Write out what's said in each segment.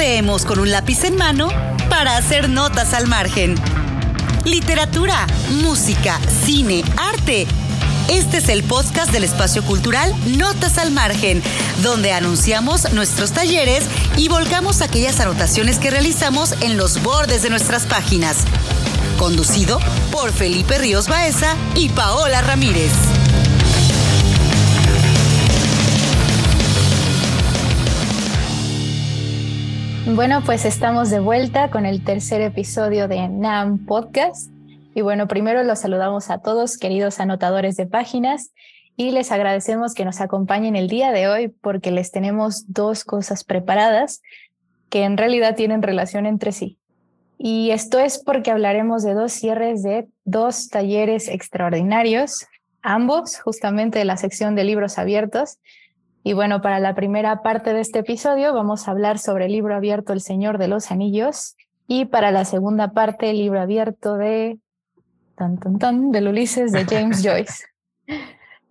leemos con un lápiz en mano para hacer notas al margen. Literatura, música, cine, arte. Este es el podcast del espacio cultural Notas al Margen, donde anunciamos nuestros talleres y volcamos aquellas anotaciones que realizamos en los bordes de nuestras páginas. Conducido por Felipe Ríos Baeza y Paola Ramírez. Bueno, pues estamos de vuelta con el tercer episodio de NAM Podcast. Y bueno, primero los saludamos a todos, queridos anotadores de páginas, y les agradecemos que nos acompañen el día de hoy porque les tenemos dos cosas preparadas que en realidad tienen relación entre sí. Y esto es porque hablaremos de dos cierres de dos talleres extraordinarios, ambos justamente de la sección de libros abiertos, y bueno, para la primera parte de este episodio vamos a hablar sobre el libro abierto El Señor de los Anillos y para la segunda parte el libro abierto de tan, tan, tan, del Ulises de James Joyce.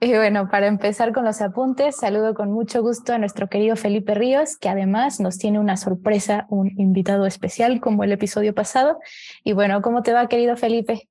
Y bueno, para empezar con los apuntes, saludo con mucho gusto a nuestro querido Felipe Ríos, que además nos tiene una sorpresa, un invitado especial como el episodio pasado. Y bueno, ¿cómo te va, querido Felipe?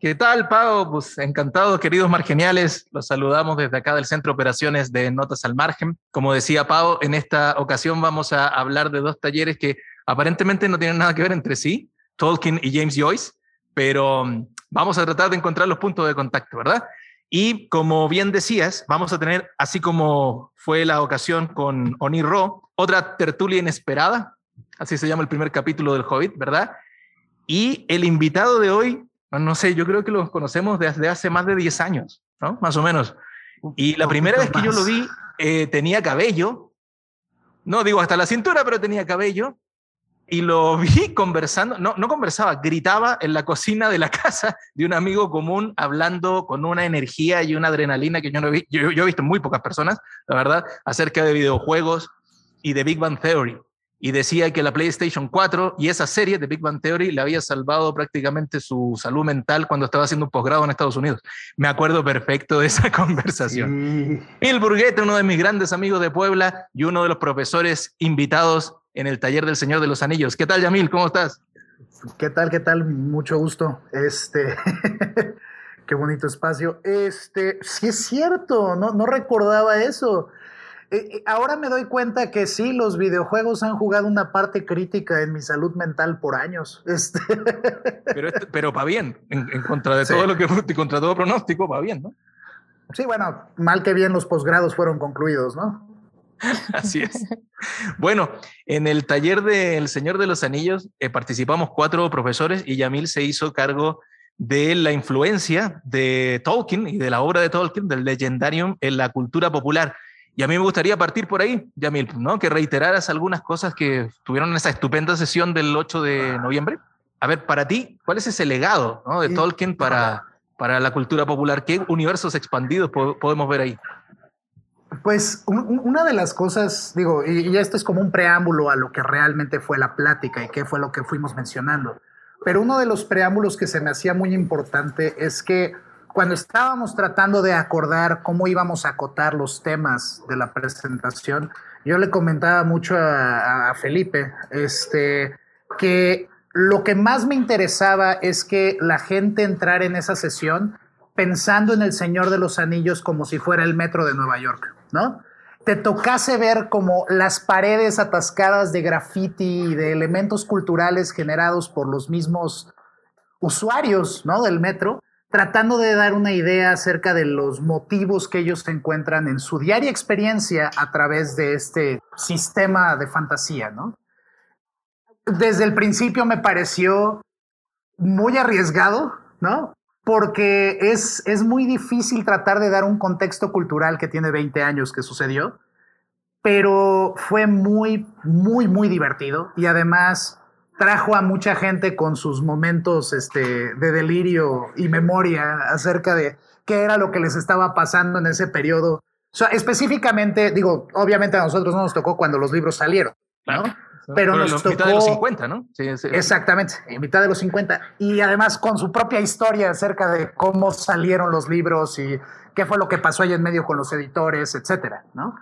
¿Qué tal, Pau? Pues encantado, queridos margeniales. Los saludamos desde acá del Centro Operaciones de Notas al Margen. Como decía Pau, en esta ocasión vamos a hablar de dos talleres que aparentemente no tienen nada que ver entre sí, Tolkien y James Joyce, pero mm, vamos a tratar de encontrar los puntos de contacto, ¿verdad? Y como bien decías, vamos a tener, así como fue la ocasión con Oni Ro, otra tertulia inesperada, así se llama el primer capítulo del Hobbit, ¿verdad? Y el invitado de hoy no sé, yo creo que los conocemos desde hace más de 10 años, ¿no? Más o menos. Y la primera vez que yo lo vi, eh, tenía cabello. No digo hasta la cintura, pero tenía cabello. Y lo vi conversando, no, no conversaba, gritaba en la cocina de la casa de un amigo común, hablando con una energía y una adrenalina que yo no vi, yo, yo he visto muy pocas personas, la verdad, acerca de videojuegos y de Big Bang Theory y decía que la PlayStation 4 y esa serie de Big Bang Theory le había salvado prácticamente su salud mental cuando estaba haciendo un posgrado en Estados Unidos. Me acuerdo perfecto de esa conversación. Bill Burguete, uno de mis grandes amigos de Puebla y uno de los profesores invitados en el taller del Señor de los Anillos. ¿Qué tal, Yamil? ¿Cómo estás? ¿Qué tal? ¿Qué tal? Mucho gusto. Este, qué bonito espacio. Este, sí es cierto, no, no recordaba eso. Eh, eh, ahora me doy cuenta que sí, los videojuegos han jugado una parte crítica en mi salud mental por años. Este. Pero, pero va bien, en, contra de todo lo que contra todo pronóstico, va bien, ¿no? Sí, bueno, mal que bien los posgrados fueron concluidos, ¿no? Así es. Bueno, en el taller del Señor de los Anillos eh, participamos cuatro profesores y Yamil se hizo cargo de la influencia de Tolkien y de la obra de Tolkien, del Legendarium, en la cultura popular. Y a mí me gustaría partir por ahí, Yamil, ¿no? que reiteraras algunas cosas que tuvieron en esa estupenda sesión del 8 de noviembre. A ver, para ti, ¿cuál es ese legado ¿no? de Tolkien para, para la cultura popular? ¿Qué universos expandidos podemos ver ahí? Pues una de las cosas, digo, y, esto es como un preámbulo a lo que realmente fue la plática y qué fue lo que fuimos mencionando, pero uno de los preámbulos que se me hacía muy importante es que cuando estábamos tratando de acordar cómo íbamos a acotar los temas de la presentación, yo le comentaba mucho a, Felipe este, que lo que más me interesaba es que la gente entrara en esa sesión pensando en el Señor de los Anillos como si fuera el metro de Nueva York, ¿no? Te tocase ver como las paredes atascadas de graffiti y de elementos culturales generados por los mismos usuarios, ¿no? Del metro tratando de dar una idea acerca de los motivos que ellos encuentran en su diaria experiencia a través de este sistema de fantasía, ¿no? Desde el principio me pareció muy arriesgado, ¿no? Porque es, es muy difícil tratar de dar un contexto cultural que tiene 20 años que sucedió, pero fue muy, muy, muy divertido y además trajo a mucha gente con sus momentos este, de delirio y memoria acerca de qué era lo que les estaba pasando en ese periodo. específicamente, digo, obviamente a nosotros no nos tocó cuando los libros salieron, ¿no? Pero, nos tocó... mitad de los 50, ¿no? Sí, sí. Exactamente, en mitad de los 50. Y además con su propia historia acerca de cómo salieron los libros y qué fue lo que pasó ahí en medio con los editores, etcétera, ¿no?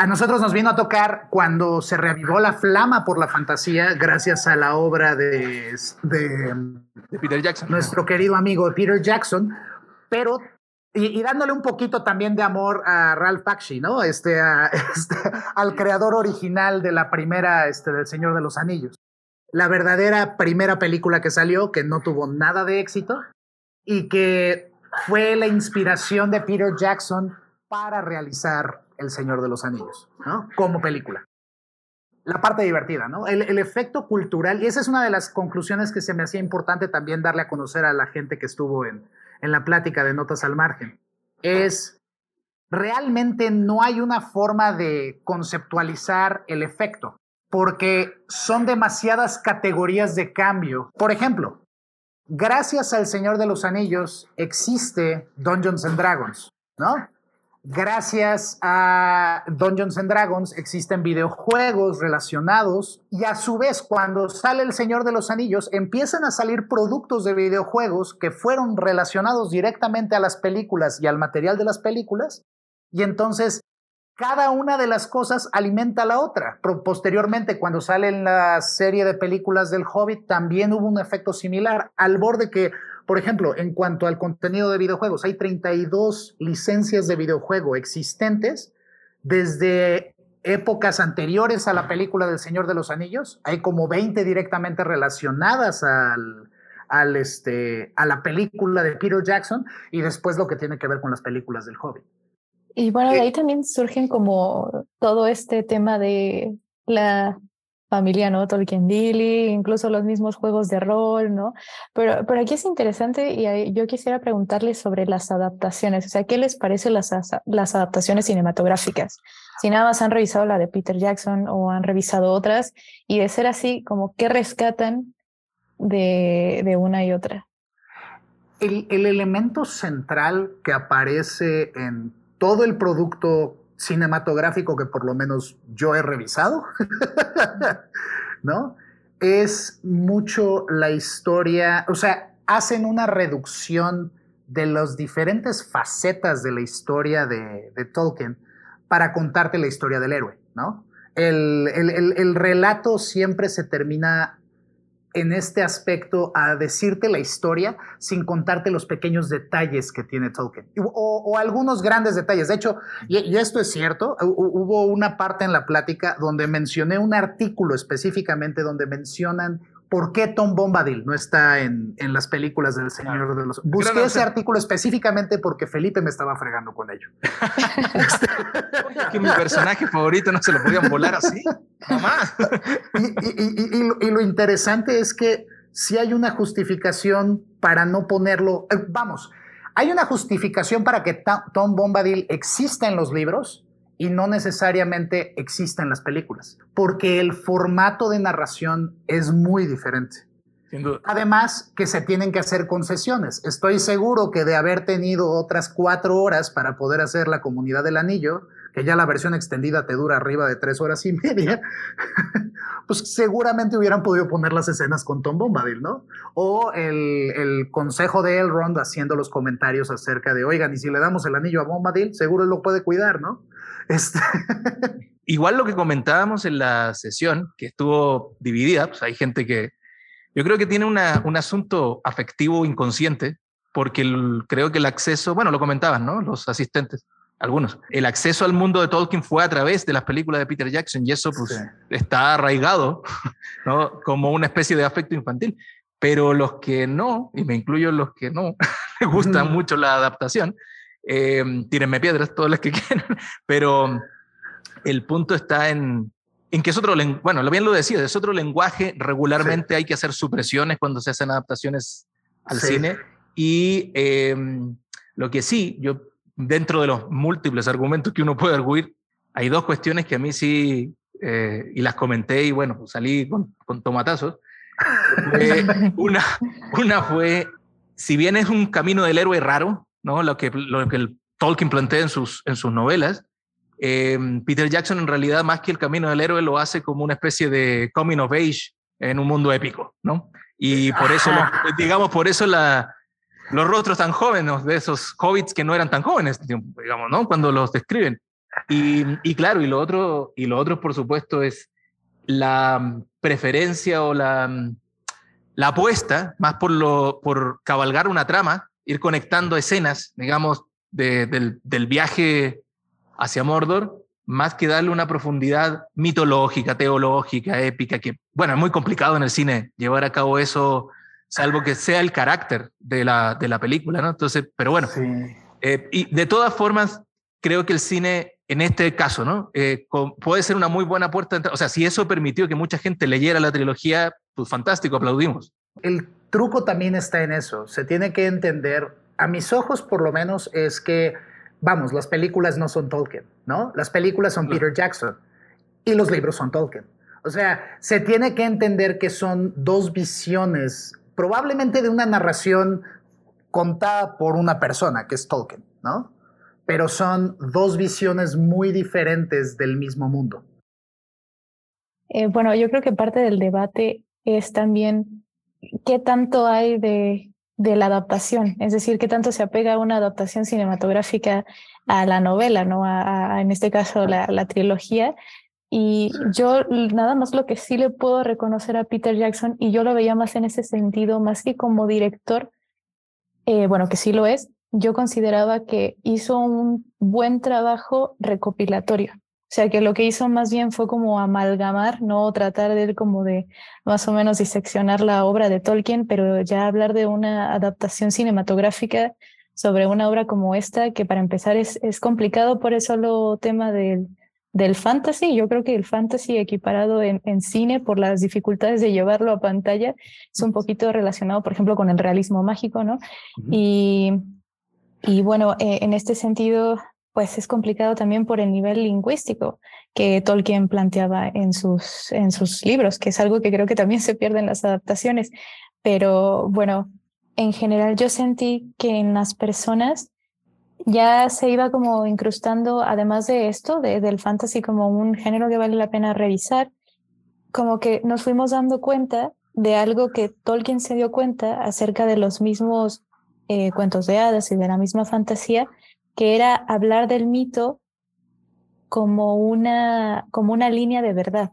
A nosotros nos vino a tocar cuando se reavivó la flama por la fantasía gracias a la obra de, de, Peter Jackson. Nuestro querido amigo Peter Jackson, pero y, dándole un poquito también de amor a Ralph Bakshi, ¿no? Este, este, al creador original de la primera, este, del Señor de los Anillos. La verdadera primera película que salió, que no tuvo nada de éxito, y que fue la inspiración de Peter Jackson para realizar El Señor de los Anillos, ¿no? Como película. La parte divertida, ¿no? El, efecto cultural, y esa es una de las conclusiones que se me hacía importante también darle a conocer a la gente que estuvo en, en la plática de Notas al Margen, es realmente no hay una forma de conceptualizar el efecto, porque son demasiadas categorías de cambio. Por ejemplo, gracias al Señor de los Anillos existe Dungeons and Dragons, ¿no? Gracias a Dungeons and Dragons existen videojuegos relacionados y a su vez cuando sale El Señor de los Anillos empiezan a salir productos de videojuegos que fueron relacionados directamente a las películas y al material de las películas y entonces cada una de las cosas alimenta a la otra. Posteriormente, cuando sale la serie de películas del Hobbit, también hubo un efecto similar, al borde que por ejemplo, en cuanto al contenido de videojuegos, hay 32 licencias de videojuego existentes desde épocas anteriores a la película del Señor de los Anillos. Hay como 20 directamente relacionadas al, este, a la película de Peter Jackson y después lo que tiene que ver con las películas del Hobbit. Y bueno, de eh, ahí también surgen como todo este tema de la familia, ¿no? Tolkien Dilly, incluso los mismos juegos de rol, ¿no? Pero, pero aquí es interesante y yo quisiera preguntarles sobre las adaptaciones, o sea, ¿qué les parece las, las adaptaciones cinematográficas? Si nada más han revisado la de Peter Jackson o han revisado otras, y de ser así, como qué rescatan de, de una y otra. El, el elemento central que aparece en todo el producto cinematográfico que por lo menos yo he revisado, ¿no? Es mucho la historia, o sea, hacen una reducción de las diferentes facetas de la historia de, Tolkien para contarte la historia del héroe, ¿no? El, el, relato siempre se termina en este aspecto a decirte la historia sin contarte los pequeños detalles que tiene Tolkien o, algunos grandes detalles. De hecho, y, esto es cierto, hubo una parte en la plática donde mencioné un artículo específicamente donde mencionan ¿Por qué Tom Bombadil no está en, en las películas del Señor de los... Busqué ese artículo específicamente porque Felipe me estaba fregando con ello. que mi personaje favorito no se lo podían volar así. Mamá. y, y, lo interesante es que si hay una justificación para no ponerlo... Eh, vamos, hay una justificación para que Tom Bombadil exista en los libros, y no necesariamente existen en las películas, porque el formato de narración es muy diferente. Además, que se tienen que hacer concesiones. Estoy seguro que de haber tenido otras cuatro horas para poder hacer la comunidad del anillo, que ya la versión extendida te dura arriba de tres horas y media, pues seguramente hubieran podido poner las escenas con Tom Bombadil, ¿no? O el, el, consejo de Elrond haciendo los comentarios acerca de, oigan, y si le damos el anillo a Bombadil, seguro él lo puede cuidar, ¿no? Este Igual lo que comentábamos en la sesión, que estuvo dividida, pues hay gente que yo creo que tiene una, un asunto afectivo inconsciente, porque creo que el acceso, bueno, lo comentaban, ¿no? Los asistentes, algunos. El acceso al mundo de Tolkien fue a través de las películas de Peter Jackson y eso pues está arraigado, ¿no? Como una especie de afecto infantil. Pero los que no, y me incluyo los que no, me gusta mucho la adaptación, eh, tírenme piedras todos los que quieran, pero el punto está en, en que es otro lenguaje, bueno, lo bien lo decía, es otro lenguaje, regularmente hay que hacer supresiones cuando se hacen adaptaciones al cine. Y em, lo que sí, yo dentro de los múltiples argumentos que uno puede arguir, hay dos cuestiones que a mí sí, eh, y las comenté y bueno, salí con, con tomatazos. una, una fue, si bien es un camino del héroe raro, ¿no? Lo que, lo que el Tolkien plantea en sus, en sus novelas. Em, Peter Jackson en realidad más que el camino del héroe lo hace como una especie de coming of age en un mundo épico, ¿no? Y por eso, digamos, por eso la, los rostros tan jóvenes de esos hobbits que no eran tan jóvenes, digamos, ¿no? Cuando los describen. Y, claro, y lo, otro, y lo otro, por supuesto, es la preferencia o la, la apuesta, más por, lo, por cabalgar una trama, ir conectando escenas, digamos, del, del viaje hacia Mordor, más que darle una profundidad mitológica, teológica, épica, que, bueno, es muy complicado en el cine llevar a cabo eso, salvo que sea el carácter de la, de la película, ¿no? Entonces, pero bueno, eh, y de todas formas, creo que el cine, en este caso, ¿no? Eh, puede ser una muy buena puerta, o sea, si eso permitió que mucha gente leyera la trilogía, pues fantástico, aplaudimos. El truco también está en eso, se tiene que entender, a mis ojos por lo menos, es que vamos, las películas no son Tolkien, ¿no? Las películas son Peter Jackson y los libros son Tolkien. O sea, se tiene que entender que son dos visiones, probablemente de una narración contada por una persona, que es Tolkien, ¿no? Pero son dos visiones muy diferentes del mismo mundo. Eh, bueno, yo creo que parte del debate es también qué tanto hay de de la adaptación, es decir, qué tanto se apega una adaptación cinematográfica a la novela, ¿no? A, en este caso la, la, trilogía. Y yo nada más lo que sí le puedo reconocer a Peter Jackson, y yo lo veía más en ese sentido, más que como director, eh, bueno, que sí lo es, yo consideraba que hizo un buen trabajo recopilatorio. O sea, que lo que hizo más bien fue como amalgamar, no tratar de como de más o menos diseccionar la obra de Tolkien, pero ya hablar de una adaptación cinematográfica sobre una obra como esta, que para empezar es, es complicado por el solo tema del, del fantasy. Yo creo que el fantasy equiparado en, en, cine por las dificultades de llevarlo a pantalla es un poquito relacionado, por ejemplo, con el realismo mágico, ¿no? y, y bueno, eh, en este sentido, pues es complicado también por el nivel lingüístico que Tolkien planteaba en sus, en sus libros, que es algo que creo que también se pierde en las adaptaciones. Pero bueno, en general yo sentí que en las personas ya se iba como incrustando, además de esto, de, del fantasy como un género que vale la pena revisar, como que nos fuimos dando cuenta de algo que Tolkien se dio cuenta acerca de los mismos eh, cuentos de hadas y de la misma fantasía, que era hablar del mito como una, como una línea de verdad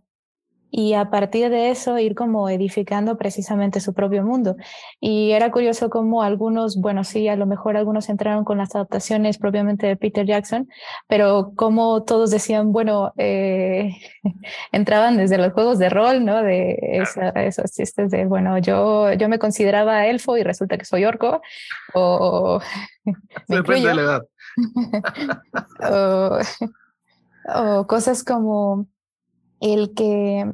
y a partir de eso ir como edificando precisamente su propio mundo. Y era curioso como algunos, bueno, sí, a lo mejor algunos entraron con las adaptaciones propiamente de Peter Jackson, pero como todos decían, bueno, eh, entraban desde los juegos de rol, ¿no? De esos chistes de, bueno, yo, yo me consideraba elfo y resulta que soy orco, o... Depende de la edad. o, cosas como el que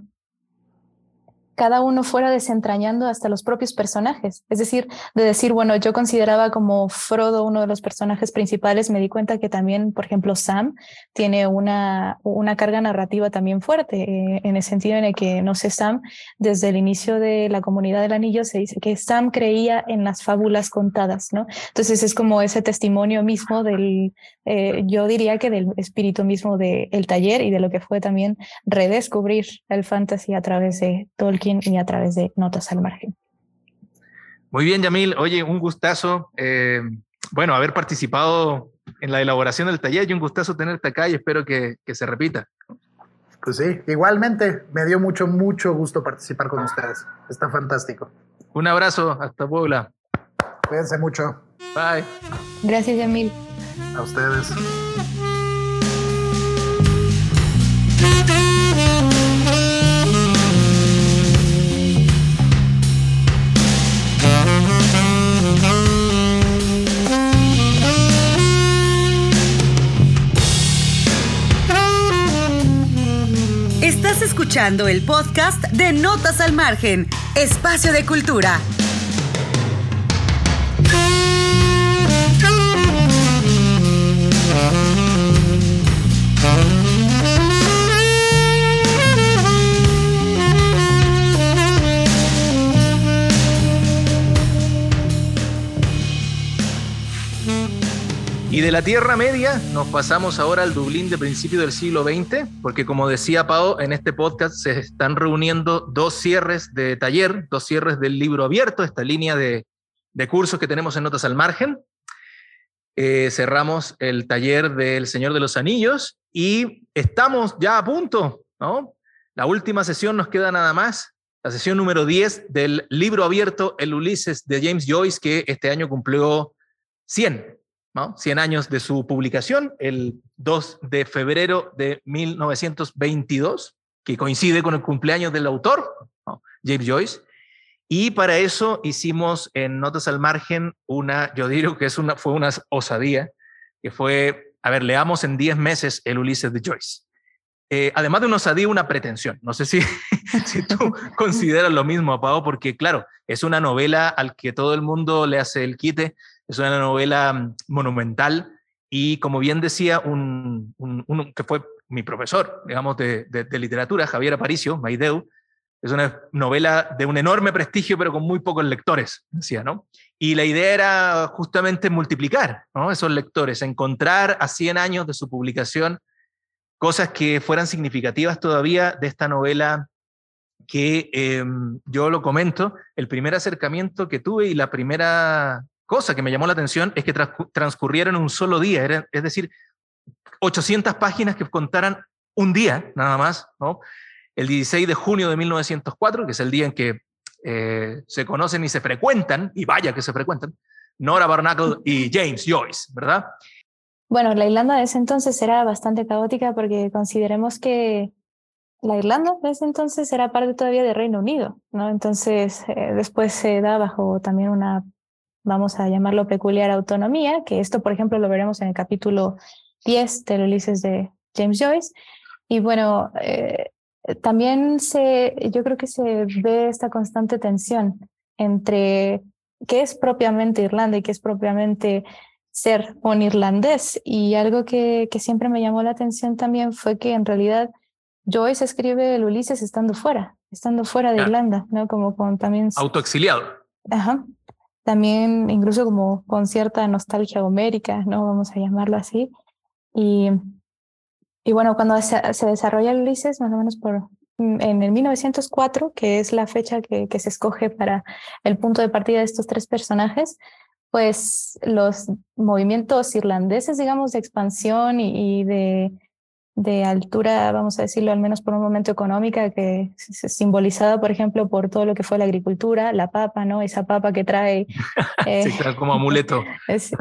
cada uno fuera desentrañando hasta los propios personajes. Es decir, de decir, bueno, yo consideraba como Frodo uno de los personajes principales, me di cuenta que también, por ejemplo, Sam tiene una, una carga narrativa también fuerte, eh, en el sentido en el que, no sé, Sam, desde el inicio de la comunidad del anillo se dice que Sam creía en las fábulas contadas, ¿no? Entonces es como ese testimonio mismo del, eh, yo diría que del espíritu mismo del el taller y de lo que fue también redescubrir el fantasy a través de Tolkien y a través de Notas al Margen. Muy bien, Yamil. Oye, un gustazo. Eh, bueno, haber participado en la elaboración del taller y un gustazo tenerte acá y espero que, que se repita. Pues sí, igualmente me dio mucho, mucho gusto participar con ustedes. Está fantástico. Un abrazo, hasta Puebla. Cuídense mucho. Bye. Gracias, Yamil. A ustedes. Escuchando el podcast de Notas al Margen, Espacio de Cultura. Y de la Tierra Media nos pasamos ahora al Dublín de principio del siglo XX, porque como decía Pau, en este podcast se están reuniendo dos cierres de taller, dos cierres del libro abierto, esta línea de, de cursos que tenemos en Notas al Margen. eh, cerramos el taller del Señor de los Anillos y estamos ya a punto, ¿no? La última sesión nos queda nada más, la sesión número 10 del libro abierto El Ulises de James Joyce, que este año cumplió 100, ¿no? 100 años de su publicación, el 2 de febrero de 1922, que coincide con el cumpleaños del autor, James Joyce. Y para eso hicimos en Notas al Margen una, yo digo que es una, fue una osadía, que fue, a ver, leamos en 10 meses el Ulises de Joyce. Eh, además de una osadía, una pretensión. No sé si, si tú consideras lo mismo, Pau, porque claro, es una novela al que todo el mundo le hace el quite, es una novela mm, monumental y como bien decía un, un, que fue mi profesor, digamos, de, de, de literatura, Javier Aparicio, Maideu, es una novela de un enorme prestigio, pero con muy pocos lectores, decía, ¿no? Y la idea era justamente multiplicar ¿no? esos lectores, encontrar a 100 años de su publicación cosas que fueran significativas todavía de esta novela que em, yo lo comento, el primer acercamiento que tuve y la primera cosa que me llamó la atención es que transcurrieron un solo día, es decir, 800 páginas que contaran un día nada más, ¿no? el 16 de junio de 1904, que es el día en que eh, se conocen y se frecuentan, y vaya que se frecuentan, Nora Barnacle y James Joyce, ¿verdad? Bueno, la Irlanda de ese entonces era bastante caótica porque consideremos que la Irlanda de ese entonces era parte todavía del Reino Unido, ¿no? Entonces, eh, después se da bajo también una, vamos a llamarlo peculiar autonomía, que esto, por ejemplo, lo veremos en el capítulo 10 del Ulises de James Joyce. Y bueno, eh, también se, yo creo que se ve esta constante tensión entre qué es propiamente Irlanda y qué es propiamente ser un irlandés. Y algo que, que siempre me llamó la atención también fue que en realidad Joyce escribe el Ulises estando fuera, estando fuera de Irlanda, ¿no? Como con también... Autoexiliado. Ajá. También incluso como con cierta nostalgia homérica, ¿no? Vamos a llamarlo así. Y y bueno, cuando se, desarrolla el Ulises, más o menos por mm, en el 1904, que es la fecha que, que, se escoge para el punto de partida de estos tres personajes, pues los movimientos irlandeses, digamos, de expansión y de, de, altura, vamos a decirlo, al menos por un momento económica, que es simbolizada, por ejemplo, por todo lo que fue la agricultura, la papa, ¿no? Esa papa que trae... Eh, sí, como amuleto. Es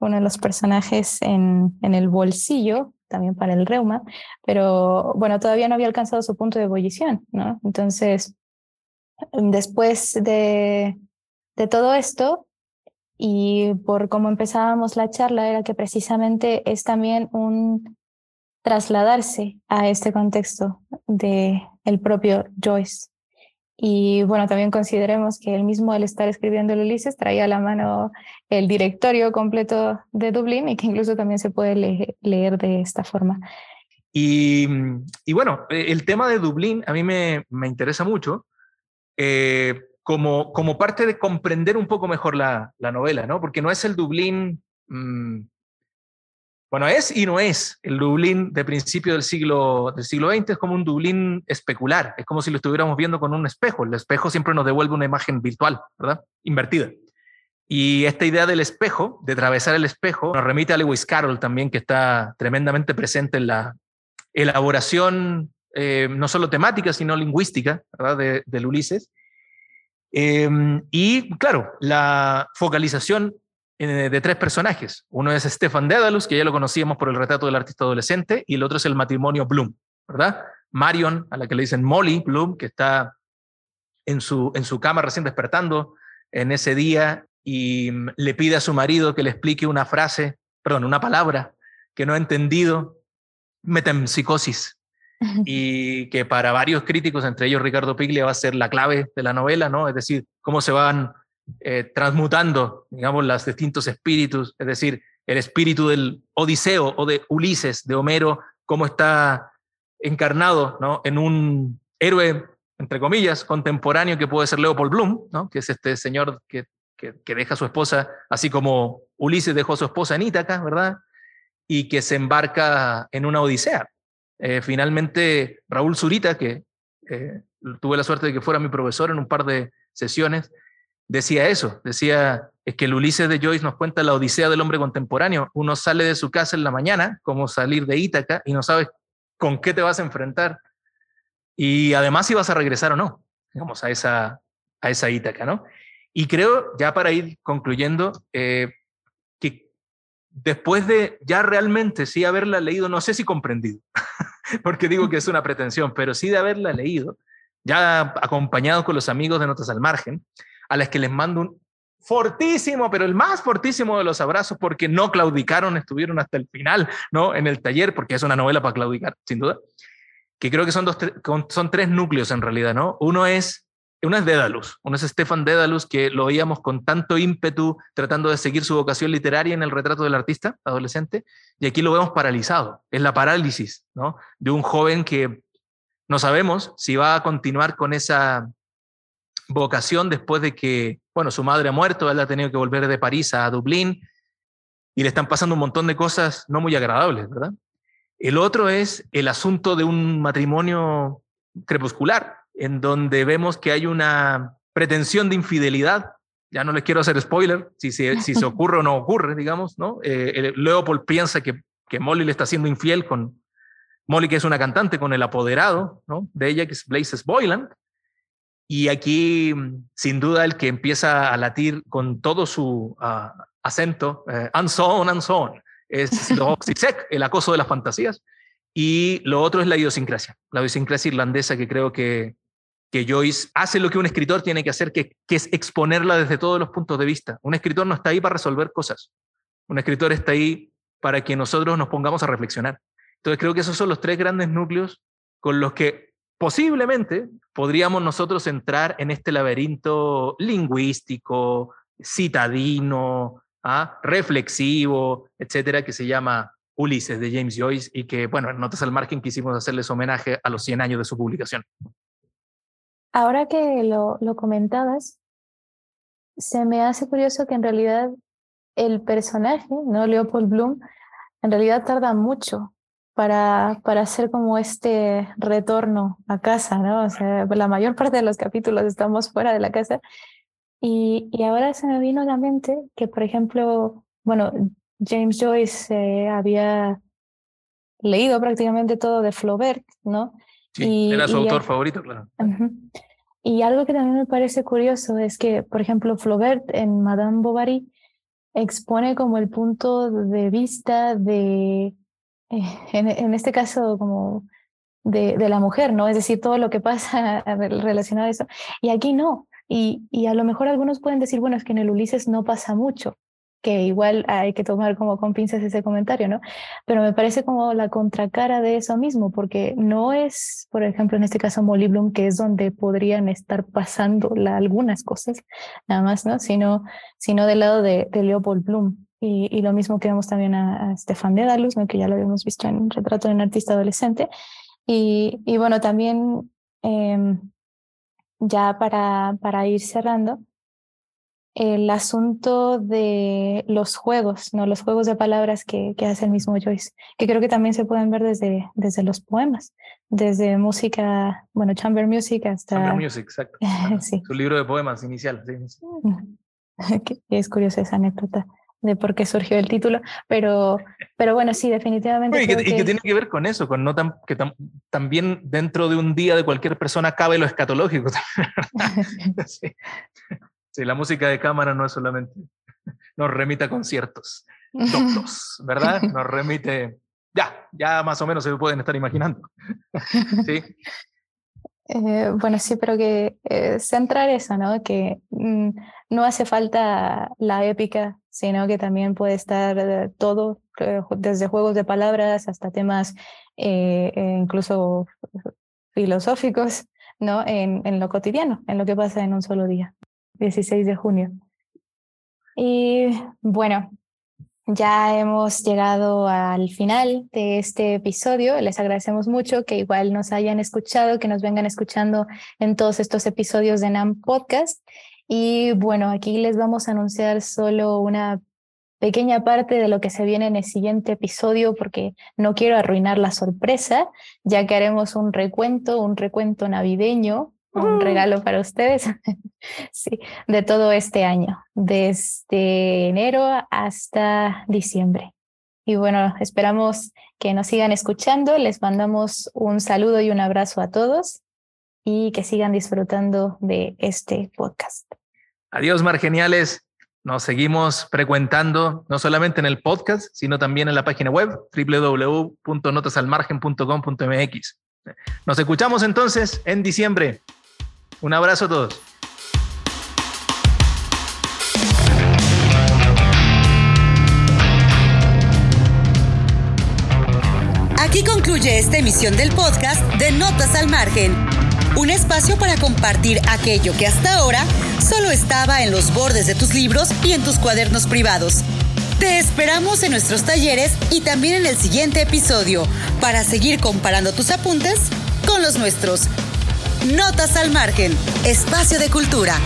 uno de los personajes en, en el bolsillo, también para el reuma, pero bueno, todavía no había alcanzado su punto de ebullición, ¿no? Entonces, después de, de todo esto, y por cómo empezábamos la charla, era que precisamente es también un trasladarse a este contexto de el propio Joyce, y bueno, también consideremos que el mismo al estar escribiendo el Ulises traía a la mano el directorio completo de Dublín y que incluso también se puede leer de esta forma. Y, y, bueno, el tema de Dublín a mí me, me interesa mucho eh, como, como parte de comprender un poco mejor la, la novela, ¿no? Porque no es el Dublín mmm, bueno, es y no es. El Dublín de principio del siglo, del siglo XX es como un Dublín especular, es como si lo estuviéramos viendo con un espejo. El espejo siempre nos devuelve una imagen virtual, ¿verdad? Invertida. Y esta idea del espejo, de atravesar el espejo, nos remite a Lewis Carroll también, que está tremendamente presente en la elaboración, eh, no solo temática, sino lingüística, ¿verdad? De, del Ulises. Eh, y claro, la focalización de tres personajes. Uno es Stefan Dedalus, que ya lo conocíamos por el retrato del artista adolescente, y el otro es el matrimonio Bloom, ¿verdad? Marion, a la que le dicen Molly Bloom, que está en su, en su cama recién despertando en ese día y mm, le pide a su marido que le explique una frase, perdón, una palabra que no ha entendido, metempsicosis, y que para varios críticos, entre ellos Ricardo Piglia, va a ser la clave de la novela, ¿no? Es decir, cómo se van eh, transmutando, digamos, los distintos espíritus, es decir, el espíritu del Odiseo o de Ulises, de Homero, cómo está encarnado ¿no? en un héroe, entre comillas, contemporáneo que puede ser Leopold Bloom, ¿no? que es este señor que, que, deja a su esposa, así como Ulises dejó a su esposa en Ítaca, ¿verdad? Y que se embarca en una odisea. Eh, finalmente, Raúl Zurita, que eh, tuve la suerte de que fuera mi profesor en un par de sesiones, decía eso, decía, es que el Ulises de Joyce nos cuenta la odisea del hombre contemporáneo. Uno sale de su casa en la mañana, como salir de Ítaca, y no sabes con qué te vas a enfrentar. Y además si vas a regresar o no, digamos, a esa, a esa Ítaca, ¿no? Y creo, ya para ir concluyendo, eh, que después de ya realmente sí haberla leído, no sé si comprendido, porque digo que es una pretensión, pero sí de haberla leído, ya acompañado con los amigos de Notas al Margen, a las que les mando un fortísimo, pero el más fortísimo de los abrazos, porque no claudicaron, estuvieron hasta el final, ¿no? En el taller, porque es una novela para claudicar, sin duda, que creo que son, dos, son tres núcleos en realidad, ¿no? Uno es, uno es Dédalus, uno es Stefan Dédalus, que lo oíamos con tanto ímpetu tratando de seguir su vocación literaria en el retrato del artista adolescente, y aquí lo vemos paralizado, es la parálisis, ¿no? De un joven que no sabemos si va a continuar con esa vocación después de que, bueno, su madre ha muerto, él ha tenido que volver de París a Dublín y le están pasando un montón de cosas no muy agradables, ¿verdad? El otro es el asunto de un matrimonio crepuscular, en donde vemos que hay una pretensión de infidelidad. Ya no les quiero hacer spoiler, si se, si se ocurre o no ocurre, digamos, ¿no? Eh, Leopold piensa que, que Molly le está siendo infiel con Molly, que es una cantante, con el apoderado ¿no? de ella, que es Blazes Boyland, y aquí, sin duda, el que empieza a latir con todo su uh, acento, uh, and so on, and so on, es el acoso de las fantasías. Y lo otro es la idiosincrasia, la idiosincrasia irlandesa que creo que, que Joyce hace lo que un escritor tiene que hacer, que, que es exponerla desde todos los puntos de vista. Un escritor no está ahí para resolver cosas. Un escritor está ahí para que nosotros nos pongamos a reflexionar. Entonces creo que esos son los tres grandes núcleos con los que posiblemente podríamos nosotros entrar en este laberinto lingüístico, citadino, ¿ah? reflexivo, etcétera, que se llama Ulises de James Joyce y que, bueno, en Notas al Margen quisimos hacerles homenaje a los 100 años de su publicación. Ahora que lo, lo comentabas, se me hace curioso que en realidad el personaje, ¿no? Leopold Bloom, en realidad tarda mucho para, para hacer como este retorno a casa, ¿no? O sea, la mayor parte de los capítulos estamos fuera de la casa. Y, y ahora se me vino a la mente que, por ejemplo, bueno, James Joyce eh, había leído prácticamente todo de Flaubert, ¿no? Sí, y, era su autor favorito, claro. Y algo que también me parece curioso es que, por ejemplo, Flaubert en Madame Bovary expone como el punto de vista de en, este caso como de, la mujer, ¿no? Es decir, todo lo que pasa relacionado a eso. Y aquí no. Y, a lo mejor algunos pueden decir, bueno, es que en el Ulises no pasa mucho que igual hay que tomar como con pinzas ese comentario, ¿no? Pero me parece como la contracara de eso mismo, porque no es, por ejemplo, en este caso Molly Bloom, que es donde podrían estar pasando algunas cosas, nada más, ¿no? Sino, sino del lado de, de Leopold Bloom. Y, y, lo mismo que vemos también a, a Stefan Dedalus, ¿no? que ya lo habíamos visto en Retrato de un artista adolescente. Y, y bueno, también eh, ya para, para ir cerrando, el asunto de los juegos, ¿no? Los juegos de palabras que, que, hace el mismo Joyce, que creo que también se pueden ver desde, desde los poemas, desde música, bueno, chamber music hasta... Chamber music, exacto. sí. Su libro de poemas inicial. Sí. es curiosa esa anécdota de por qué surgió el título, pero, pero bueno, sí, definitivamente. y, que, que... tiene que ver con eso, con no tan, que también dentro de un día de cualquier persona cabe lo escatológico. sí. Sí, la música de cámara no es solamente, nos remite a conciertos, doctos, ¿verdad? Nos remite, ya, ya más o menos se pueden estar imaginando. sí. Eh, bueno, sí, pero que eh, centrar eso, ¿no? Que mm, no hace falta la épica, sino que también puede estar eh, todo, eh, desde juegos de palabras hasta temas eh, incluso filosóficos, ¿no? En, en lo cotidiano, en lo que pasa en un solo día. 16 de junio. Y bueno, ya hemos llegado al final de este episodio. Les agradecemos mucho que igual nos hayan escuchado, que nos vengan escuchando en todos estos episodios de NAM Podcast. Y bueno, aquí les vamos a anunciar solo una pequeña parte de lo que se viene en el siguiente episodio porque no quiero arruinar la sorpresa, ya que haremos un recuento, un recuento navideño un regalo para ustedes, sí, de todo este año, desde enero hasta diciembre. Y bueno, esperamos que nos sigan escuchando. Les mandamos un saludo y un abrazo a todos y que sigan disfrutando de este podcast. Adiós, Margeniales. Nos seguimos frecuentando no solamente en el podcast, sino también en la página web www.notasalmargen.com.mx. Nos escuchamos entonces en diciembre. Un abrazo a todos. Aquí concluye esta emisión del podcast de Notas al Margen, un espacio para compartir aquello que hasta ahora solo estaba en los bordes de tus libros y en tus cuadernos privados. Te esperamos en nuestros talleres y también en el siguiente episodio para seguir comparando tus apuntes con los nuestros. Notas al Margen, espacio de cultura.